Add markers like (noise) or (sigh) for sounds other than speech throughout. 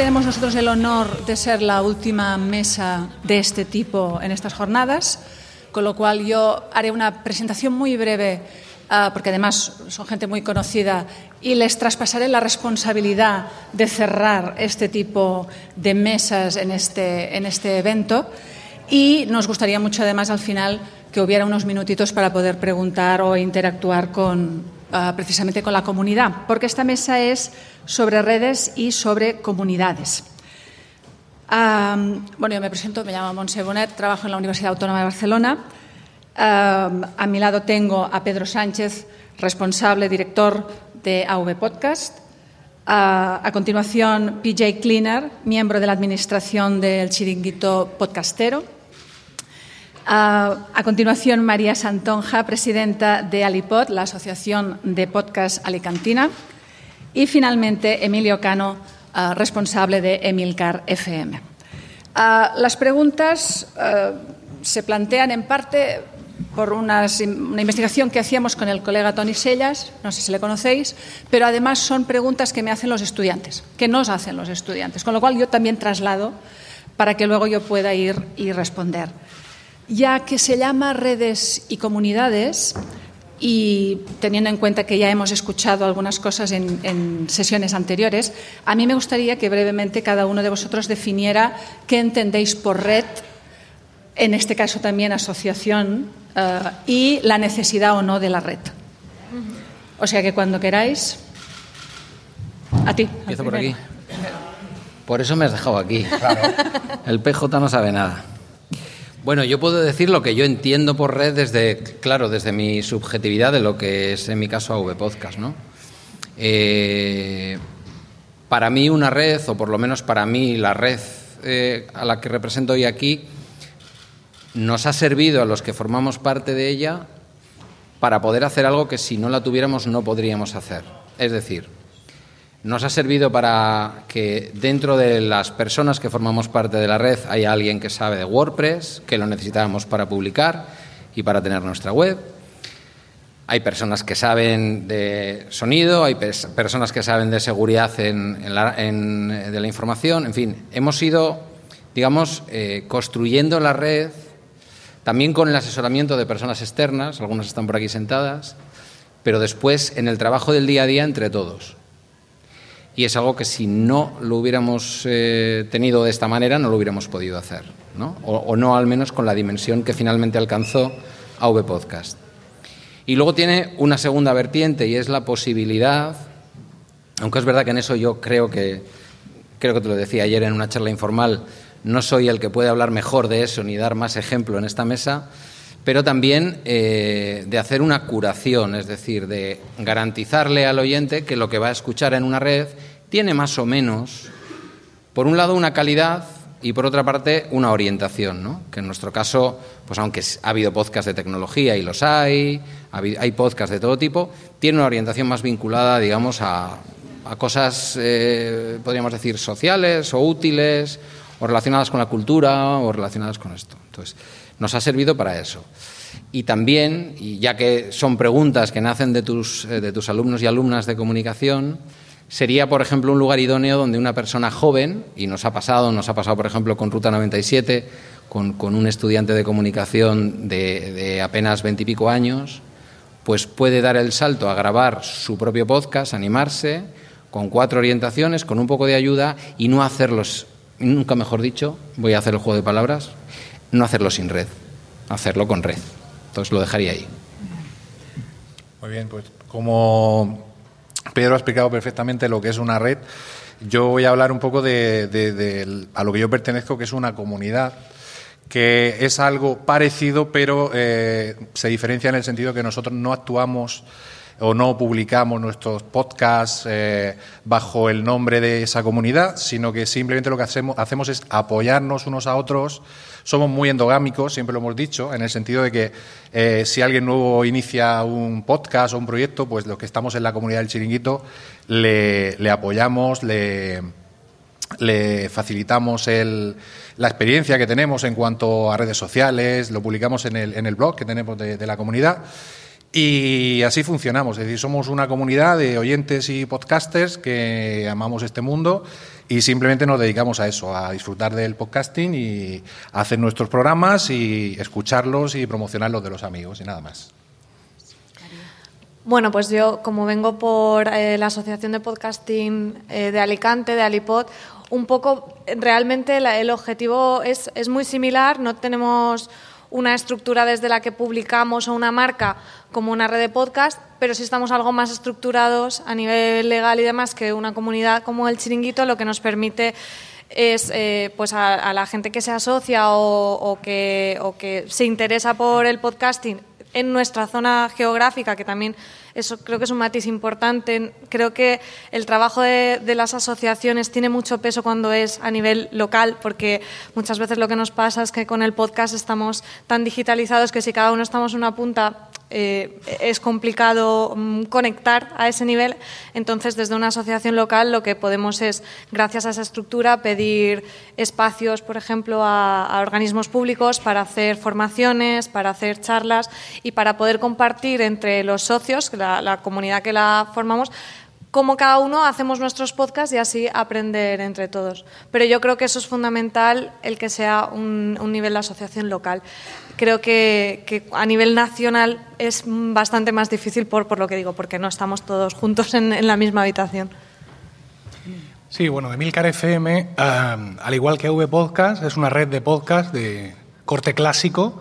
tenemos nosotros el honor de ser la última mesa de este tipo en estas jornadas, con lo cual yo haré una presentación muy breve, uh, porque además son gente muy conocida, y les traspasaré la responsabilidad de cerrar este tipo de mesas en este, en este evento. Y nos gustaría mucho, además, al final que hubiera unos minutitos para poder preguntar o interactuar con, uh, precisamente con la comunidad, porque esta mesa es sobre redes y sobre comunidades. Bueno, yo me presento, me llamo Montse Bonet, trabajo en la Universidad Autónoma de Barcelona. A mi lado tengo a Pedro Sánchez, responsable, director de AV Podcast. A continuación, PJ Cleaner, miembro de la administración del chiringuito podcastero. A continuación, María Santonja, presidenta de Alipod, la Asociación de Podcast Alicantina. Y finalmente, Emilio Cano, uh, responsable de Emilcar FM. Las preguntas se plantean en parte por una investigación que hacíamos con el colega Tony Sellas, no sé si le conocéis, pero además son preguntas que me hacen los estudiantes, que nos hacen los estudiantes, con lo cual yo también traslado para que luego yo pueda ir y responder ya que se llama redes y comunidades y teniendo en cuenta que ya hemos escuchado algunas cosas en, en, sesiones anteriores, a mí me gustaría que brevemente cada uno de vosotros definiera qué entendéis por red, en este caso también asociación, uh, y la necesidad o no de la red. O sea que cuando queráis, a ti. Empiezo por aquí. Por eso me has dejado aquí. Claro. El PJ no sabe nada. Bueno, yo puedo decir lo que yo entiendo por red desde, claro, desde mi subjetividad de lo que es en mi caso AV Podcast, ¿no? Eh, para mí una red, o por lo menos para mí la red eh, a la que represento hoy aquí, nos ha servido a los que formamos parte de ella para poder hacer algo que si no la tuviéramos no podríamos hacer. Es decir, nos ha servido para que dentro de las personas que formamos parte de la red haya alguien que sabe de WordPress, que lo necesitábamos para publicar y para tener nuestra web. Hay personas que saben de sonido, hay personas que saben de seguridad en, la, en, de la información. En fin, hemos ido, digamos, eh, construyendo la red también con el asesoramiento de personas externas, algunas están por aquí sentadas, pero después en el trabajo del día a día entre todos y es algo que si no lo hubiéramos eh, tenido de esta manera no lo hubiéramos podido hacer, ¿no? O, no al menos con la dimensión que finalmente alcanzó AV Podcast. Y luego tiene una segunda vertiente y es la posibilidad, aunque es verdad que en eso yo creo que, creo que te lo decía ayer en una charla informal, no soy el que puede hablar mejor de eso ni dar más ejemplo en esta mesa, pero también eh, de hacer una curación, es decir, de garantizarle al oyente que lo que va a escuchar en una red tiene más o menos, por un lado, una calidad y por otra parte, una orientación, ¿no? que en nuestro caso, pues aunque ha habido podcasts de tecnología y los hay, hay podcasts de todo tipo, tiene una orientación más vinculada, digamos, a, cosas, eh, podríamos decir, sociales o útiles, o relacionadas con la cultura, o relacionadas con esto. Entonces, nos ha servido para eso. Y también, y ya que son preguntas que nacen de tus, eh, de tus alumnos y alumnas de comunicación, sería, por ejemplo, un lugar idóneo donde una persona joven, y nos ha pasado, nos ha pasado, por ejemplo, con Ruta 97, con, con un estudiante de comunicación de, de apenas veintipico años, pues puede dar el salto a grabar su propio podcast, animarse, con cuatro orientaciones, con un poco de ayuda y no hacerlos, nunca mejor dicho, voy a hacer el juego de palabras, no hacerlo sin red, hacerlo con red. Entonces lo dejaría ahí. Muy bien, pues como Pedro ha explicado perfectamente lo que es una red, yo voy a hablar un poco de, a lo que yo pertenezco, que es una comunidad que es algo parecido, pero eh, se diferencia en el sentido que nosotros no actuamos o no publicamos nuestros podcasts eh, bajo el nombre de esa comunidad, sino que simplemente lo que hacemos, hacemos es apoyarnos unos a otros. Somos muy endogámicos, siempre lo hemos dicho, en el sentido de que eh, si alguien nuevo inicia un podcast o un proyecto, pues los que estamos en la comunidad del chiringuito le, apoyamos, le, facilitamos el, la experiencia que tenemos en cuanto a redes sociales, lo publicamos en el, en el blog que tenemos de la comunidad Y así funcionamos, es decir, somos una comunidad de oyentes y podcasters que amamos este mundo y simplemente nos dedicamos a eso, a disfrutar del podcasting y hacer nuestros programas y escucharlos y promocionarlos de los amigos y nada más. Bueno, pues yo, como vengo por eh, la Asociación de Podcasting eh, de Alicante, de Alipod, un poco realmente el objetivo es, es muy similar, no tenemos una estructura desde la que publicamos o una marca como una red de podcast, pero sí estamos algo más estructurados a nivel legal y demás que una comunidad como el Chiringuito, lo que nos permite es eh, pues a, la gente que se asocia o que se interesa por el podcasting en nuestra zona geográfica, que también eso creo que es un matiz importante. Creo que el trabajo de, las asociaciones tiene mucho peso cuando es a nivel local, porque muchas veces lo que nos pasa es que con el podcast estamos tan digitalizados que si cada uno estamos en una punta eh, es complicado mm, conectar a ese nivel. Entonces, desde una asociación local lo que podemos es, gracias a esa estructura, pedir espacios, por ejemplo, a, organismos públicos para hacer formaciones, para hacer charlas y para poder compartir entre los socios, la, la comunidad que la formamos, cómo cada uno hacemos nuestros podcasts y así aprender entre todos. Pero yo creo que eso es fundamental, el que sea un, nivel de asociación local. Creo que, a nivel nacional es bastante más difícil por, por lo que digo, porque no estamos todos juntos en, la misma habitación. Sí, bueno, Emilcar FM, al igual que V Podcast, es una red de podcast de corte clásico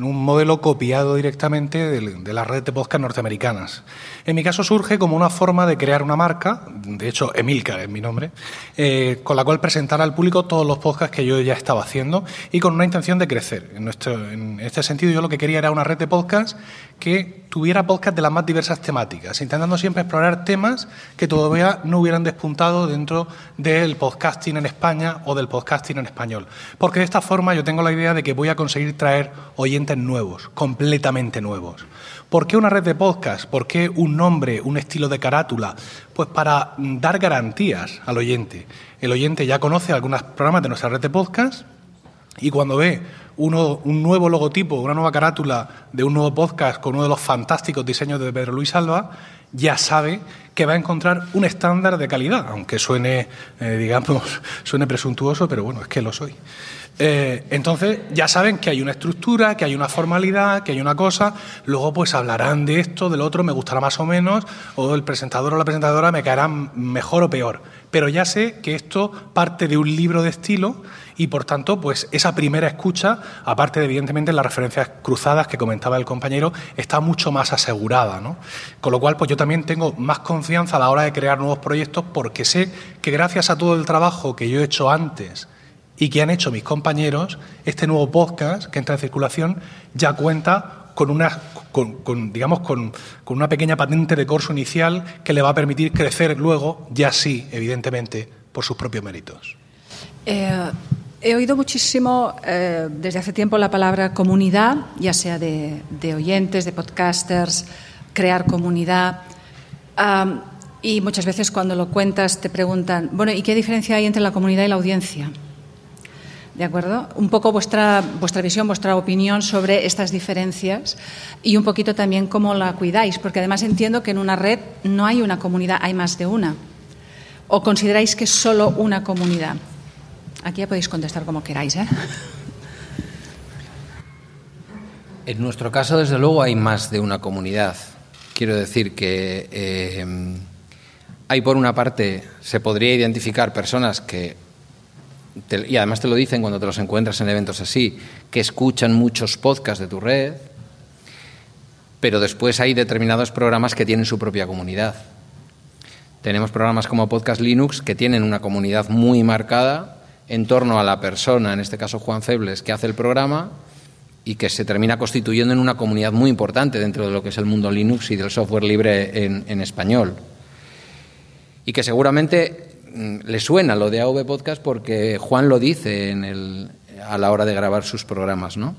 en un modelo copiado directamente de, la red de podcast norteamericanas. En mi caso surge como una forma de crear una marca, de hecho Emilcar es mi nombre, eh, con la cual presentar al público todos los podcasts que yo ya estaba haciendo y con una intención de crecer. En, en este sentido yo lo que quería era una red de podcasts que tuviera podcasts de las más diversas temáticas, intentando siempre explorar temas que todavía no hubieran despuntado dentro del podcasting en España o del podcasting en español. Porque de esta forma yo tengo la idea de que voy a conseguir traer oyentes nuevos, completamente nuevos. ¿Por qué una red de podcast? ¿Por qué un nombre, un estilo de carátula? Pues para dar garantías al oyente. El oyente ya conoce algunos programas de nuestra red de podcast y cuando ve uno, un nuevo logotipo, una nueva carátula de un nuevo podcast con uno de los fantásticos diseños de Pedro Luis Alba, ya sabe que va a encontrar un estándar de calidad, aunque suene, eh, digamos, (laughs) suene presuntuoso, pero bueno, es que lo soy. Eh, entonces ya saben que hay una estructura, que hay una formalidad, que hay una cosa, luego pues hablarán de esto, del otro, me gustará más o menos, o el presentador o la presentadora me caerán mejor o peor. Pero ya sé que esto parte de un libro de estilo y por tanto, pues esa primera escucha, aparte de evidentemente las referencias cruzadas que comentaba el compañero, está mucho más asegurada. ¿no? Con lo cual, pues yo también tengo más confianza a la hora de crear nuevos proyectos porque sé que gracias a todo el trabajo que yo he hecho antes, y que han hecho mis compañeros, este nuevo podcast que entra en circulación ya cuenta con una, con, digamos, con, una pequeña patente de corso inicial que le va a permitir crecer luego, ya sí, evidentemente, por sus propios méritos. Eh, he oído muchísimo eh, desde hace tiempo la palabra comunidad, ya sea de, oyentes, de podcasters, crear comunidad. y muchas veces cuando lo cuentas te preguntan, bueno, ¿y qué diferencia hay entre la comunidad y la audiencia? ¿De acuerdo? Un poco vuestra, vuestra visión, vuestra opinión sobre estas diferencias y un poquito también cómo la cuidáis, porque además entiendo que en una red no hay una comunidad, hay más de una. ¿O consideráis que es solo una comunidad? Aquí ya podéis contestar como queráis. ¿eh? En nuestro caso, desde luego, hay más de una comunidad. Quiero decir que eh, hay, por una parte, se podría identificar personas que y además te lo dicen cuando te los encuentras en eventos así, que escuchan muchos podcasts de tu red, pero después hay determinados programas que tienen su propia comunidad. Tenemos programas como Podcast Linux que tienen una comunidad muy marcada en torno a la persona, en este caso Juan Febles, que hace el programa y que se termina constituyendo en una comunidad muy importante dentro de lo que es el mundo Linux y del software libre en, español. Y que seguramente le suena lo de AV Podcast porque Juan lo dice en el, a la hora de grabar sus programas, ¿no?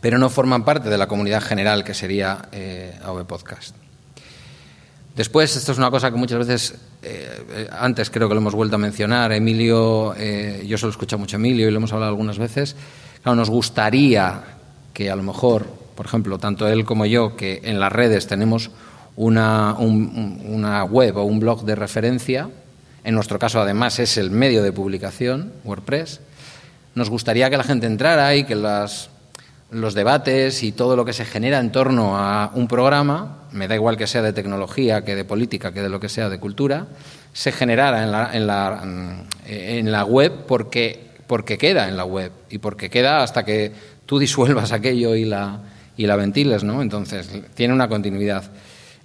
Pero no forman parte de la comunidad general que sería eh, AV Podcast. Después, esto es una cosa que muchas veces, eh, antes creo que lo hemos vuelto a mencionar, Emilio, eh, yo solo escucho mucho a Emilio y lo hemos hablado algunas veces, claro, nos gustaría que a lo mejor por ejemplo, tanto él como yo, que en las redes tenemos una web o un blog de referencia, en nuestro caso además es el medio de publicación, WordPress, nos gustaría que la gente entrara y que las, los debates y todo lo que se genera en torno a un programa, me da igual que sea de tecnología, que de política, que de lo que sea de cultura, se generara en la, web porque, porque queda en la web y porque queda hasta que tú disuelvas aquello y la, y la ventiles, ¿no? Entonces, tiene una continuidad.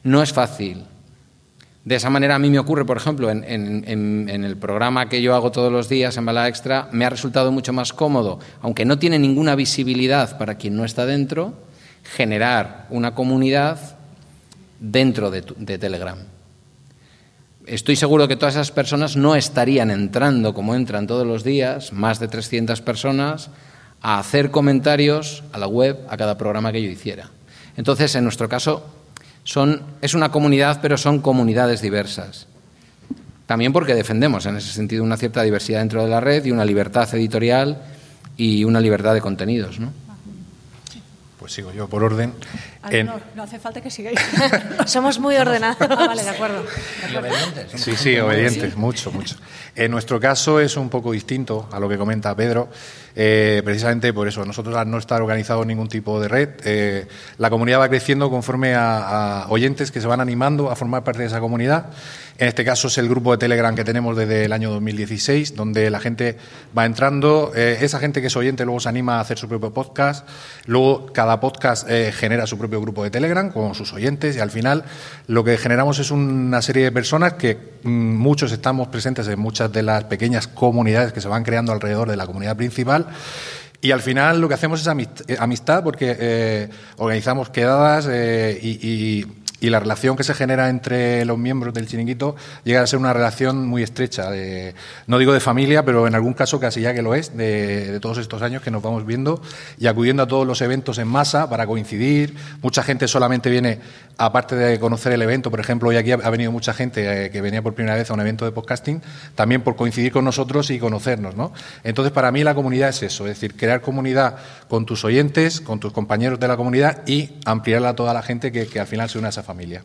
No es fácil, de esa manera a mí me ocurre, por ejemplo, en, el programa que yo hago todos los días en Bala Extra, me ha resultado mucho más cómodo, aunque no tiene ninguna visibilidad para quien no está dentro, generar una comunidad dentro de, de Telegram. Estoy seguro que todas esas personas no estarían entrando como entran todos los días, más de 300 personas, a hacer comentarios a la web a cada programa que yo hiciera. Entonces, en nuestro caso, son, es una comunidad, pero son comunidades diversas. También porque defendemos en ese sentido una cierta diversidad dentro de la red y una libertad editorial y una libertad de contenidos. ¿no? Pues sigo yo por orden. No, hace falta que sigáis. (laughs) Somos muy ordenados. (laughs) Ah, vale, de acuerdo. obedientes. Sí, sí, obedientes, mucho, mucho. En nuestro caso es un poco distinto a lo que comenta Pedro. Eh, precisamente por eso, nosotros no estar organizados en ningún tipo de red, eh, la comunidad va creciendo conforme a, oyentes que se van animando a formar parte de esa comunidad. En este caso es el grupo de Telegram que tenemos desde el año 2016, donde la gente va entrando. Eh, esa gente que es oyente luego se anima a hacer su propio podcast. Luego cada podcast genera su propio grupo de Telegram con sus oyentes y al final lo que generamos es una serie de personas que mm, muchos estamos presentes en muchas de las pequeñas comunidades que se van creando alrededor de la comunidad principal y al final lo que hacemos es eh, amistad porque eh, organizamos quedadas eh, y y la relación que se genera entre los miembros del chiringuito llega a ser una relación muy estrecha, de, no digo de familia, pero en algún caso casi ya que lo es, de, todos estos años que nos vamos viendo y acudiendo a todos los eventos en masa para coincidir. Mucha gente solamente viene, aparte de conocer el evento, por ejemplo, hoy aquí ha venido mucha gente eh, que venía por primera vez a un evento de podcasting, también por coincidir con nosotros y conocernos. ¿no? Entonces, para mí la comunidad es eso, es decir, crear comunidad con tus oyentes, con tus compañeros de la comunidad y ampliarla a toda la gente que, que al final se une a esa familia.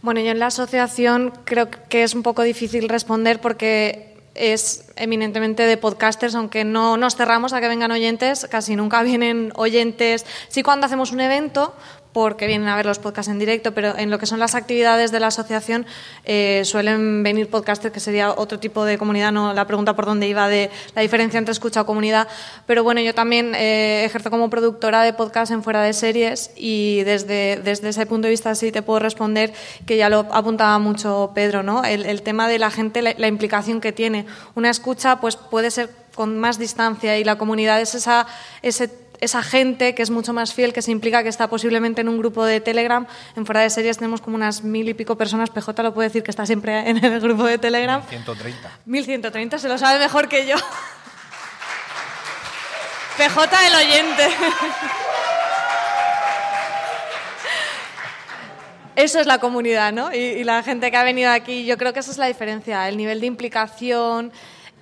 Bueno, yo en la asociación creo que es un poco difícil responder porque es eminentemente de podcasters, aunque no nos cerramos a que vengan oyentes, casi nunca (laughs) vienen oyentes. Sí, cuando hacemos un evento, porque vienen a ver los podcasts en directo, pero en lo que son las actividades de la asociación eh, suelen venir podcasters, que sería otro tipo de comunidad, no la pregunta por dónde iba de la diferencia entre escucha o comunidad, pero bueno, yo también eh, ejerzo como productora de podcast en Fuera de Series y desde, desde ese punto de vista sí te puedo responder que ya lo apuntaba mucho Pedro, ¿no? El, tema de la gente, la, la implicación que tiene. Una escucha pues puede ser con más distancia y la comunidad es esa, ese esa gente que es mucho más fiel, que se implica, que está posiblemente en un grupo de Telegram. En fuera de series tenemos como unas mil y pico personas. PJ lo puede decir que está siempre en el grupo de Telegram. 1130. 1130, se lo sabe mejor que yo. (laughs) PJ el oyente. (laughs) Eso es la comunidad, ¿no? Y, la gente que ha venido aquí, yo creo que esa es la diferencia, el nivel de implicación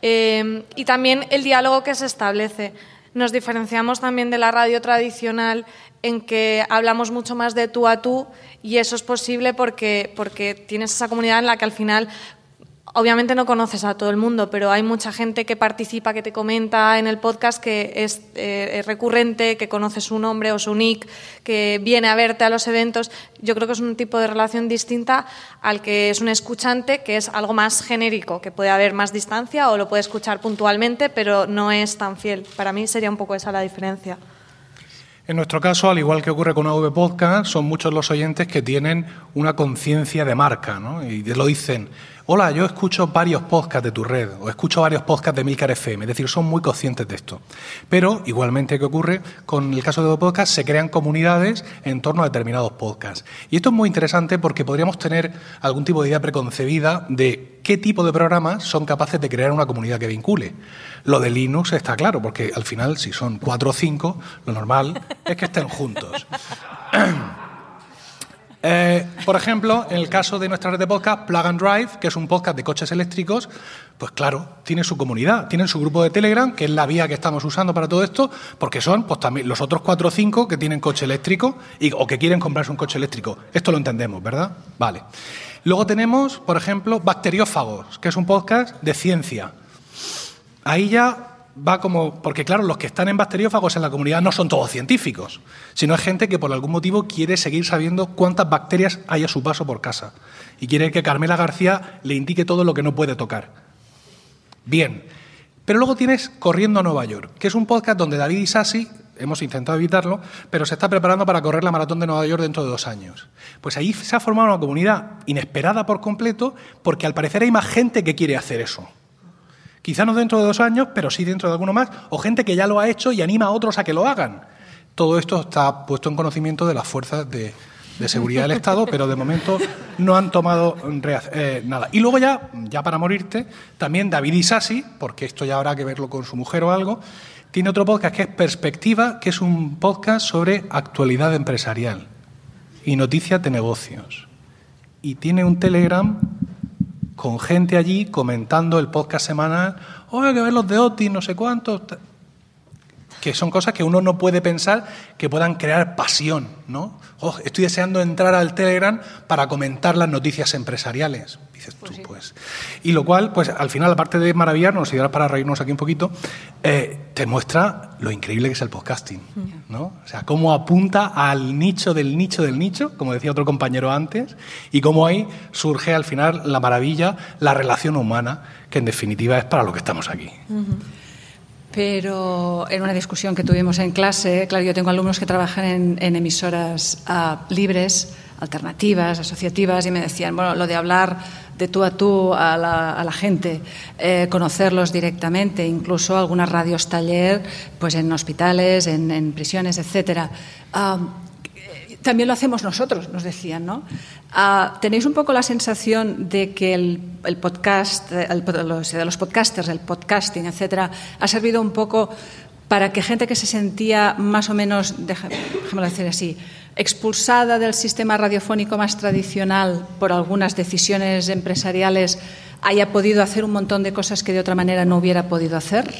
eh, y también el diálogo que se establece. Nos diferenciamos también de la radio tradicional en que hablamos mucho más de tú a tú y eso es posible porque, porque tienes esa comunidad en la que al final obviamente no conoces a todo el mundo, pero hay mucha gente que participa, que te comenta en el podcast, que es, eh, recurrente, que conoce su nombre o su nick, que viene a verte a los eventos. Yo creo que es un tipo de relación distinta al que es un escuchante, que es algo más genérico, que puede haber más distancia o lo puede escuchar puntualmente, pero no es tan fiel. Para mí sería un poco esa la diferencia. En nuestro caso, al igual que ocurre con AV Podcast, son muchos los oyentes que tienen una conciencia de marca, ¿no? Y lo dicen, hola, yo escucho varios podcasts de tu red o escucho varios podcasts de Milcar FM, es decir, son muy conscientes de esto. Pero, igualmente que ocurre con el caso de los podcasts, se crean comunidades en torno a determinados podcasts. Y esto es muy interesante porque podríamos tener algún tipo de idea preconcebida de qué tipo de programas son capaces de crear una comunidad que vincule. Lo de Linux está claro, porque al final, si son cuatro o cinco, lo normal es que estén juntos. (laughs) Eh, por ejemplo, en el caso de nuestra red de podcast, Plug and Drive, que es un podcast de coches eléctricos, pues claro, tiene su comunidad, tienen su grupo de Telegram, que es la vía que estamos usando para todo esto, porque son pues también los otros cuatro o cinco que tienen coche eléctrico y, o que quieren comprarse un coche eléctrico. Esto lo entendemos, ¿verdad? Vale. Luego tenemos, por ejemplo, Bacteriófagos, que es un podcast de ciencia. Ahí ya va como. Porque, claro, los que están en bacteriófagos en la comunidad no son todos científicos, sino es gente que por algún motivo quiere seguir sabiendo cuántas bacterias hay a su paso por casa. Y quiere que Carmela García le indique todo lo que no puede tocar. Bien. Pero luego tienes Corriendo a Nueva York, que es un podcast donde David y Sassi, hemos intentado evitarlo, pero se está preparando para correr la maratón de Nueva York dentro de dos años. Pues ahí se ha formado una comunidad inesperada por completo, porque al parecer hay más gente que quiere hacer eso. Quizá no dentro de dos años, pero sí dentro de alguno más, o gente que ya lo ha hecho y anima a otros a que lo hagan. Todo esto está puesto en conocimiento de las fuerzas de, seguridad del Estado, pero de momento no han tomado eh, nada. Y luego ya, ya para morirte, también David Isasi, porque esto ya habrá que verlo con su mujer o algo, tiene otro podcast que es Perspectiva, que es un podcast sobre actualidad empresarial y noticias de negocios. Y tiene un Telegram con gente allí comentando el podcast semanal, oye, que ver los de Otis, no sé cuántos, que son cosas que uno no puede pensar que puedan crear pasión, ¿no? Oh, estoy deseando entrar al Telegram para comentar las noticias empresariales. Dices tú, pues. pues. Y lo cual, pues al final, aparte de maravillarnos y dar para reírnos aquí un poquito, eh, te muestra lo increíble que es el podcasting, ¿no? O sea, cómo apunta al nicho del nicho del nicho, como decía otro compañero antes, y cómo ahí surge al final la maravilla, la relación humana, que en definitiva es para lo que estamos aquí. Pero en una discusión que tuvimos en clase, claro, yo tengo alumnos que trabajan en, emisoras ah, libres, alternativas, asociativas, y me decían, bueno, lo de hablar de tú a tú a la, gente, eh, conocerlos directamente, incluso algunas radios taller, pues en hospitales, en, prisiones, etcétera. Ah, también lo hacemos nosotros, nos decían, ¿no? Ah, ¿Tenéis un poco la sensación de que el, podcast, el, de los podcasters, el podcasting, etcétera, ha servido un poco para que gente que se sentía más o menos, déjame decir así, expulsada del sistema radiofónico más tradicional por algunas decisiones empresariales, haya podido hacer un montón de cosas que de otra manera no hubiera podido hacer?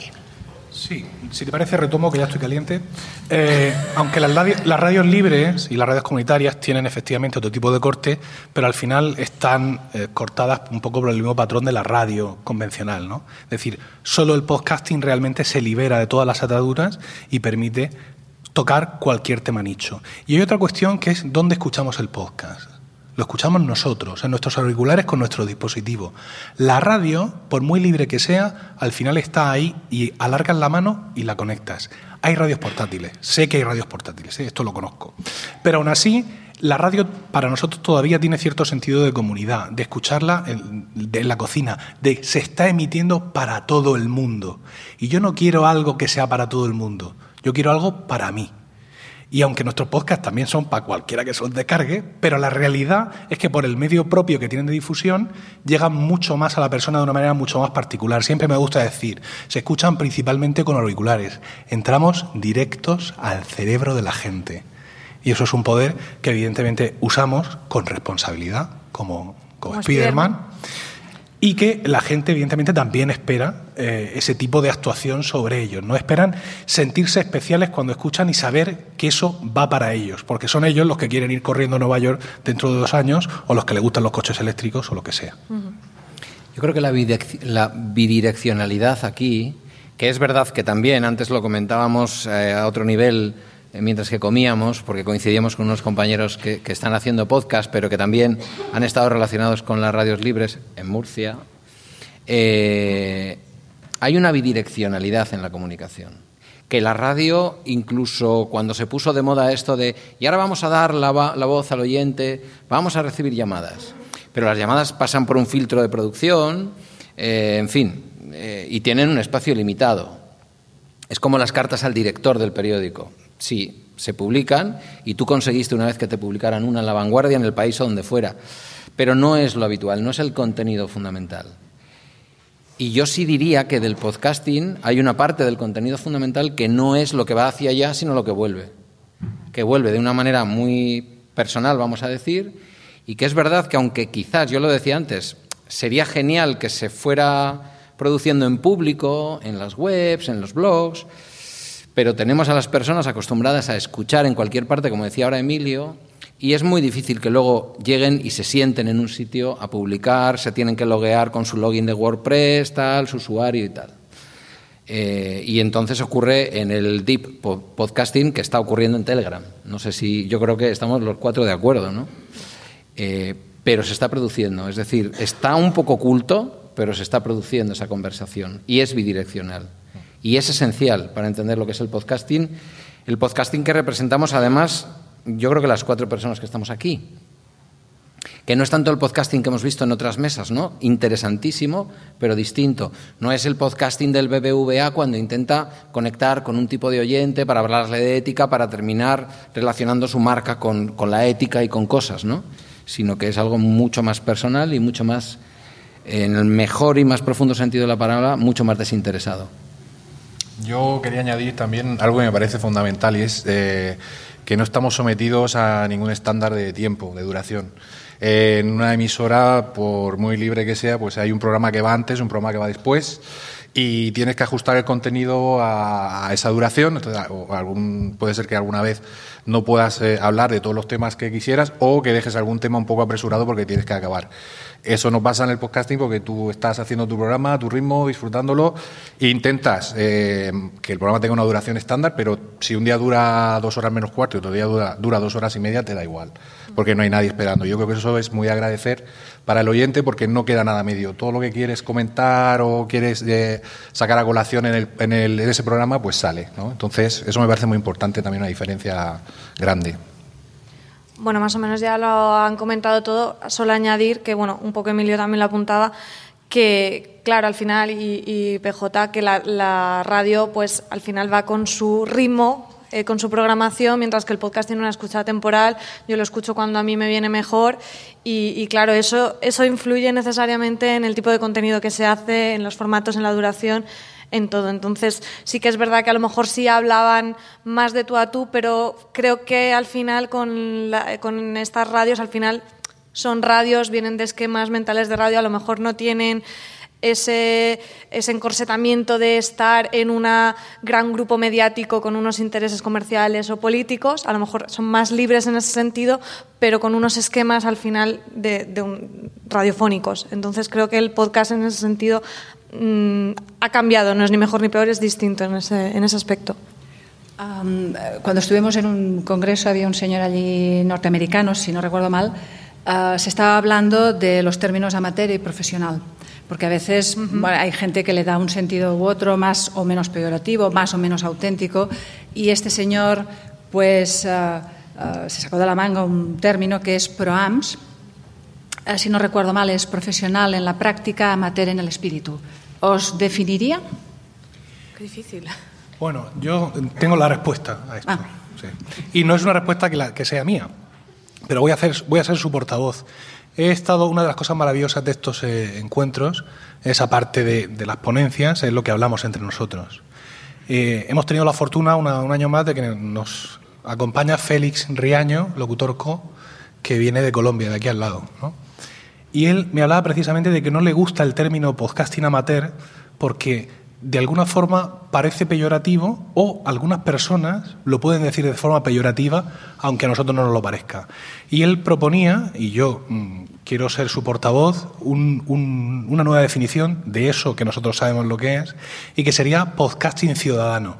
Sí, si te parece, retomo que ya estoy caliente. Eh, aunque las, radios libres y las radios comunitarias tienen efectivamente otro tipo de corte, pero al final están eh, cortadas un poco por el mismo patrón de la radio convencional. ¿no? Es decir, solo el podcasting realmente se libera de todas las ataduras y permite tocar cualquier tema nicho. Y hay otra cuestión que es dónde escuchamos el podcast. Lo escuchamos nosotros, en nuestros auriculares con nuestro dispositivo. La radio, por muy libre que sea, al final está ahí y alargas la mano y la conectas. Hay radios portátiles, sé que hay radios portátiles, ¿eh? esto lo conozco. Pero aún así, la radio para nosotros todavía tiene cierto sentido de comunidad, de escucharla en, en, la cocina, de se está emitiendo para todo el mundo. Y yo no quiero algo que sea para todo el mundo, yo quiero algo para mí. Y aunque nuestros podcasts también son para cualquiera que se los descargue, pero la realidad es que por el medio propio que tienen de difusión llegan mucho más a la persona de una manera mucho más particular. Siempre me gusta decir, se escuchan principalmente con auriculares. Entramos directos al cerebro de la gente. Y eso es un poder que evidentemente usamos con responsabilidad, como, como, Spiderman y que la gente evidentemente también espera eh, ese tipo de actuación sobre ellos. No esperan sentirse especiales cuando escuchan y saber que eso va para ellos, porque son ellos los que quieren ir corriendo a Nueva York dentro de dos años o los que les gustan los coches eléctricos o lo que sea. Yo creo que la, bidireccionalidad aquí, que es verdad que también, antes lo comentábamos eh, a otro nivel, mientras que comíamos, porque coincidíamos con unos compañeros que, están haciendo podcast, pero que también han estado relacionados con las radios libres en Murcia. Eh, hay una bidireccionalidad en la comunicación. Que la radio, incluso cuando se puso de moda esto de, y ahora vamos a dar la, voz al oyente, vamos a recibir llamadas. Pero las llamadas pasan por un filtro de producción, eh, en fin, y tienen un espacio limitado. Es como las cartas al director del periódico. Sí, se publican y tú conseguiste una vez que te publicaran una en la vanguardia en el país o donde fuera. Pero no es lo habitual, no es el contenido fundamental. Y yo sí diría que del podcasting hay una parte del contenido fundamental que no es lo que va hacia allá, sino lo que vuelve. Que vuelve de una manera muy personal, vamos a decir, y que es verdad que aunque quizás, yo lo decía antes, sería genial que se fuera produciendo en público, en las webs, en los blogs, pero tenemos a las personas acostumbradas a escuchar en cualquier parte, como decía ahora Emilio, y es muy difícil que luego lleguen y se sienten en un sitio a publicar, se tienen que loguear con su login de WordPress, tal, su usuario y tal. Eh, y entonces ocurre en el deep podcasting que está ocurriendo en Telegram. No sé si yo creo que estamos los cuatro de acuerdo, ¿no? Eh, pero se está produciendo, es decir, está un poco oculto, pero se está produciendo esa conversación y es bidireccional. Y es esencial para entender lo que es el podcasting. El podcasting que representamos, además, yo creo que las cuatro personas que estamos aquí, que no es tanto el podcasting que hemos visto en otras mesas, ¿no? Interesantísimo, pero distinto. No es el podcasting del BBVA cuando intenta conectar con un tipo de oyente para hablarle de ética, para terminar relacionando su marca con, con la ética y con cosas, ¿no? Sino que es algo mucho más personal y mucho más, en el mejor y más profundo sentido de la palabra, mucho más desinteresado. Yo quería añadir también algo que me parece fundamental y es eh, que no estamos sometidos a ningún estándar de tiempo, de duración en una emisora, por muy libre que sea, pues hay un programa que va antes, un programa que va después y tienes que ajustar el contenido a, esa duración. o algún, puede ser que alguna vez no puedas eh, hablar de todos los temas que quisieras o que dejes algún tema un poco apresurado porque tienes que acabar. Eso no pasa en el podcasting porque tú estás haciendo tu programa a tu ritmo, disfrutándolo e intentas eh, que el programa tenga una duración estándar, pero si un día dura dos horas menos cuarto y otro día dura, dura dos horas y media, te da igual, porque no hay nadie esperando. Yo creo que eso es muy agradecer para el oyente porque no queda nada medio. Todo lo que quieres comentar o quieres eh, sacar a colación en, el, en, el, en ese programa, pues sale. ¿no? Entonces, eso me parece muy importante, también una diferencia grande. Bueno, más o menos ya lo han comentado todo. Solo añadir que, bueno, un poco Emilio también lo apuntaba, que, claro, al final, y, PJ, que la, radio, pues al final va con su ritmo, eh, con su programación, mientras que el podcast tiene una escucha temporal. Yo lo escucho cuando a mí me viene mejor. Y, y, claro, eso, eso influye necesariamente en el tipo de contenido que se hace, en los formatos, en la duración en todo. Entonces, sí que es verdad que a lo mejor sí hablaban más de tú a tú, pero creo que al final con, con estas radios, al final son radios, vienen de esquemas mentales de radio, a lo mejor no tienen ese, ese encorsetamiento de estar en un gran grupo mediático con unos intereses comerciales o políticos, a lo mejor son más libres en ese sentido, pero con unos esquemas al final de, de radiofónicos. Entonces creo que el podcast en ese sentido Mm, ha cambiado, no es ni mejor ni peor, es distinto en ese, en ese aspecto. cuando estuvimos en un congreso había un señor allí norteamericano, si no recuerdo mal, ah, se estaba hablando de los términos amateur y profesional, porque a veces hay gente que le da un sentido u otro más o menos peyorativo, más o menos auténtico, y este señor pues ah, ah, se sacó de la manga un término que es proams, si no recuerdo mal, es profesional en la práctica, amateur en el espíritu. ¿Os definiría? Qué difícil. Bueno, yo tengo la respuesta a esto. Ah. Y no es una respuesta que, que, sea mía, pero voy a, hacer, voy a ser su portavoz. He estado, una de las cosas maravillosas de estos eh, encuentros, esa parte de, las ponencias, es lo que hablamos entre nosotros. Eh, hemos tenido la fortuna un año más de que nos acompaña Félix Riaño, locutor co, que viene de Colombia, de aquí al lado. ¿no? Y él me hablaba precisamente de que no le gusta el término podcasting amateur porque de alguna forma parece peyorativo o algunas personas lo pueden decir de forma peyorativa, aunque a nosotros no nos lo parezca. Y él proponía, y yo mm, quiero ser su portavoz, una nueva definición de eso que nosotros sabemos lo que es, y que sería podcasting ciudadano.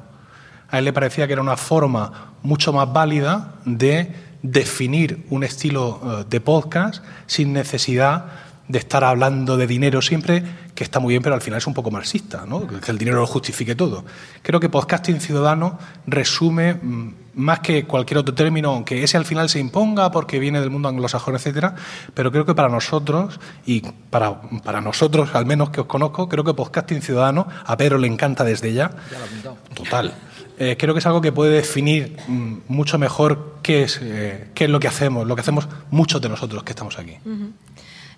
A él le parecía que era una forma mucho más válida de definir un estilo eh, de podcast sin necesidad de estar hablando de dinero siempre, que está muy bien, pero al final es un poco marxista, ¿no? que el dinero lo justifique todo. Creo que podcasting ciudadano resume mm, más que cualquier otro término, aunque ese al final se imponga porque viene del mundo anglosajón, etcétera, pero creo que para nosotros, y para, para nosotros al menos que os conozco, creo que podcasting ciudadano, a Pedro le encanta desde ya. ya Total. Eh, creo que es algo que puede definir mm, mucho mejor qué es, eh, qué es lo que hacemos, lo que hacemos muchos de nosotros que estamos aquí.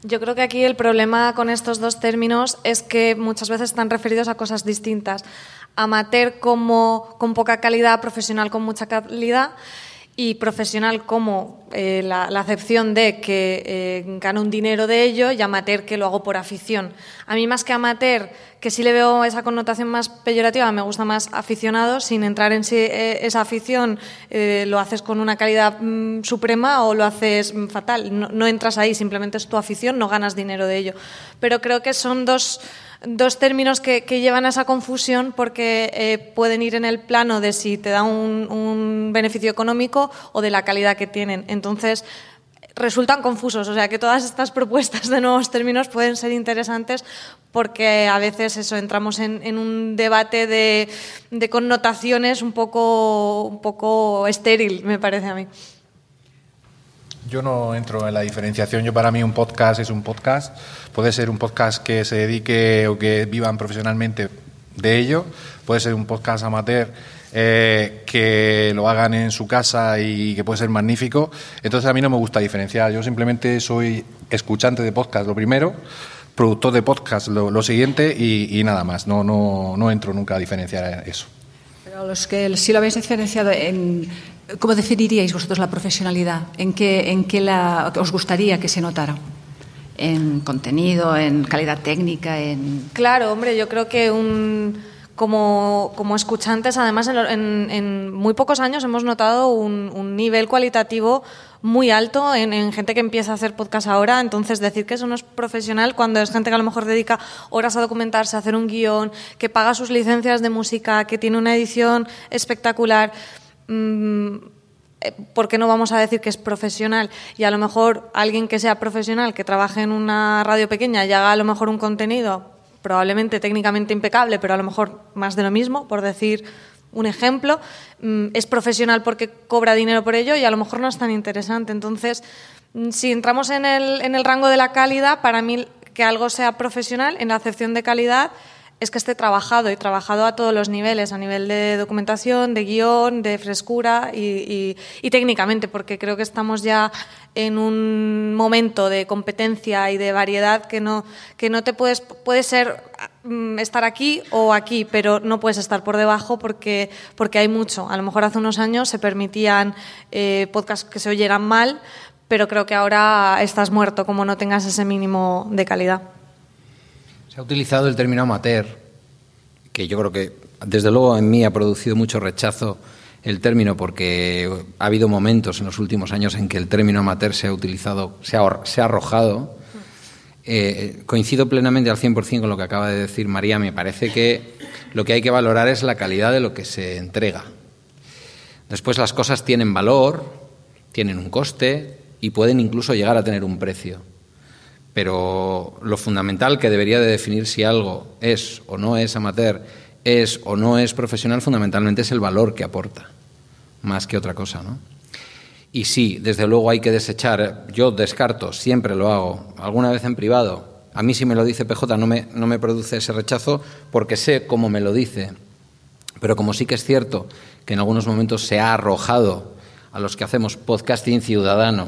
Yo creo que aquí el problema con estos dos términos es que muchas veces están referidos a cosas distintas. Amateur como con poca calidad, profesional con mucha calidad. y profesional como eh, la, acepción de que eh, gano un dinero de ello y amateur que lo hago por afición. A mí más que amateur, que sí le veo esa connotación más peyorativa, me gusta más aficionado, sin entrar en si eh, esa afición lo haces con una calidad mm, suprema o lo haces mm, fatal. no entras ahí, simplemente es tu afición, no ganas dinero de ello. Pero creo que son dos dos términos que, llevan a esa confusión porque eh, pueden ir en el plano de si te da un, beneficio económico o de la calidad que tienen. Entonces, resultan confusos, o sea que todas estas propuestas de nuevos términos pueden ser interesantes porque a veces eso entramos en, un debate de, de, connotaciones un poco, un poco estéril, me parece a mí. Yo no entro en la diferenciación. Yo para mí un podcast es un podcast. Puede ser un podcast que se dedique o que vivan profesionalmente de ello. Puede ser un podcast amateur eh, que lo hagan en su casa y que puede ser magnífico. Entonces a mí no me gusta diferenciar. Yo simplemente soy escuchante de podcast, lo primero, productor de podcast, lo, siguiente y, nada más. No, no, no entro nunca a diferenciar eso. Pero los que sí lo habéis diferenciado en ¿Cómo definiríais vosotros la profesionalidad? ¿En qué, en qué la, os gustaría que se notara? ¿En contenido, en calidad técnica? En... Claro, hombre, yo creo que un, como, como escuchantes, además, en, en, muy pocos años hemos notado un, un nivel cualitativo muy alto en, en, gente que empieza a hacer podcast ahora. Entonces, decir que eso no es profesional cuando es gente que a lo mejor dedica horas a documentarse, a hacer un guion, que paga sus licencias de música, que tiene una edición espectacular. Mm, eh, ¿por qué no vamos a decir que es profesional? Y a lo mejor alguien que sea profesional, que trabaje en una radio pequeña y haga a lo mejor un contenido probablemente técnicamente impecable, pero a lo mejor más de lo mismo, por decir un ejemplo, mm, es profesional porque cobra dinero por ello y a lo mejor no es tan interesante. Entonces, mm, si entramos en el, en el rango de la calidad, para mí que algo sea profesional, en la acepción de calidad, es que esté trabajado y trabajado a todos los niveles, a nivel de documentación, de guion, de frescura y, técnicamente, porque creo que estamos ya en un momento de competencia y de variedad que no, que no te puedes, puede ser mm, estar aquí o aquí, pero no puedes estar por debajo porque, porque hay mucho. A lo mejor hace unos años se permitían eh, podcasts que se oyeran mal, pero creo que ahora estás muerto como no tengas ese mínimo de calidad. Se ha utilizado el término amateur, que yo creo que desde luego en mí ha producido mucho rechazo el término porque ha habido momentos en los últimos años en que el término amateur se ha utilizado, se ha, arrojado. Eh, coincido plenamente al 100% con lo que acaba de decir María. Me parece que lo que hay que valorar es la calidad de lo que se entrega. Después las cosas tienen valor, tienen un coste y pueden incluso llegar a tener un precio pero lo fundamental que debería de definir si algo es o no es amateur, es o no es profesional, fundamentalmente es el valor que aporta, más que otra cosa, ¿no? Y sí, desde luego hay que desechar, yo descarto, siempre lo hago, alguna vez en privado, a mí si me lo dice PJ no me, no me produce ese rechazo porque sé cómo me lo dice, pero como sí que es cierto que en algunos momentos se ha arrojado a los que hacemos podcasting ciudadano,